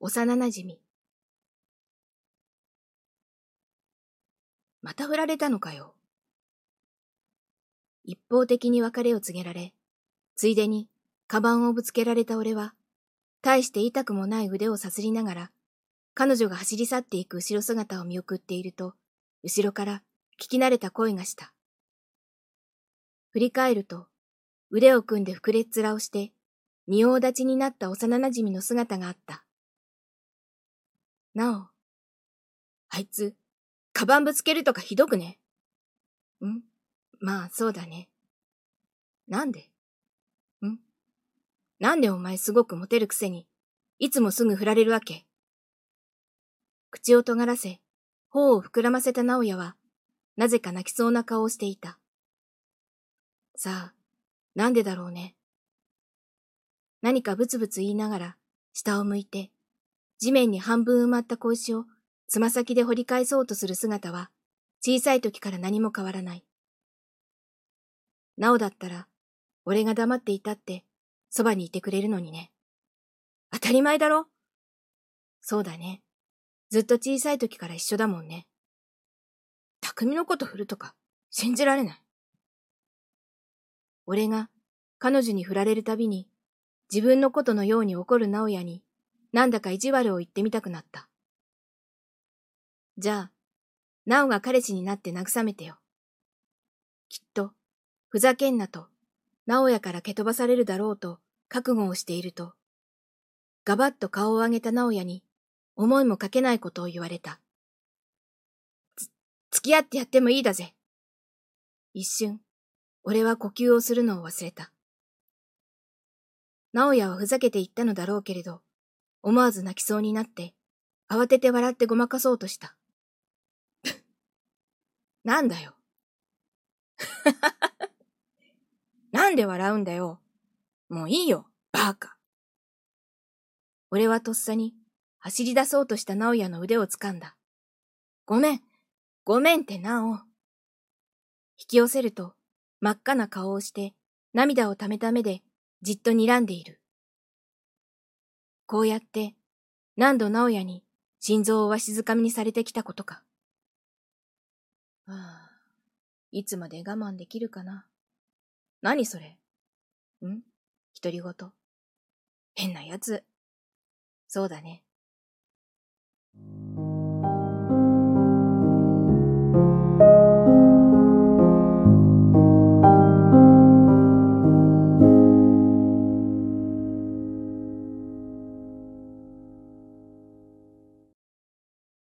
幼馴染。また振られたのかよ。一方的に別れを告げられ、ついでに、カバンをぶつけられた俺は、大して痛くもない腕をさすりながら、彼女が走り去っていく後ろ姿を見送っていると、後ろから聞き慣れた声がした。振り返ると、腕を組んで膨れっ面をして、仁王立ちになった幼馴染の姿があった。なお、あいつ、カバンぶつけるとかひどくね？ん？まあ、そうだね。なんで？ん？なんでお前すごくモテるくせに、いつもすぐ振られるわけ？口を尖らせ、頬を膨らませた直哉は、なぜか泣きそうな顔をしていた。さあ、なんでだろうね？何かブツブツ言いながら、下を向いて、地面に半分埋まった小石をつま先で掘り返そうとする姿は、小さい時から何も変わらない。なおだったら、俺が黙っていたって、そばにいてくれるのにね。当たり前だろそうだね。ずっと小さい時から一緒だもんね。匠のこと振るとか、信じられない。俺が彼女に振られるたびに、自分のことのように怒る直哉に、なんだか意地悪を言ってみたくなった。じゃあ、なおが彼氏になって慰めてよ。きっと、ふざけんなと、直哉から蹴飛ばされるだろうと覚悟をしていると、ガバッと顔を上げた直哉に、思いもかけないことを言われた。つ、付き合ってやってもいいだぜ。一瞬、俺は呼吸をするのを忘れた。直哉はふざけて言ったのだろうけれど、思わず泣きそうになって、慌てて笑ってごまかそうとした。なんだよ。なんで笑うんだよ。もういいよ、バーカ。俺はとっさに走り出そうとした直哉の腕を掴んだ。ごめん、ごめんってなお。引き寄せると真っ赤な顔をして涙をためた目でじっと睨んでいる。こうやって何度直哉に心臓をわしづかみにされてきたことか。ああ、いつまで我慢できるかな。何それん？独り言。変なやつ。そうだね。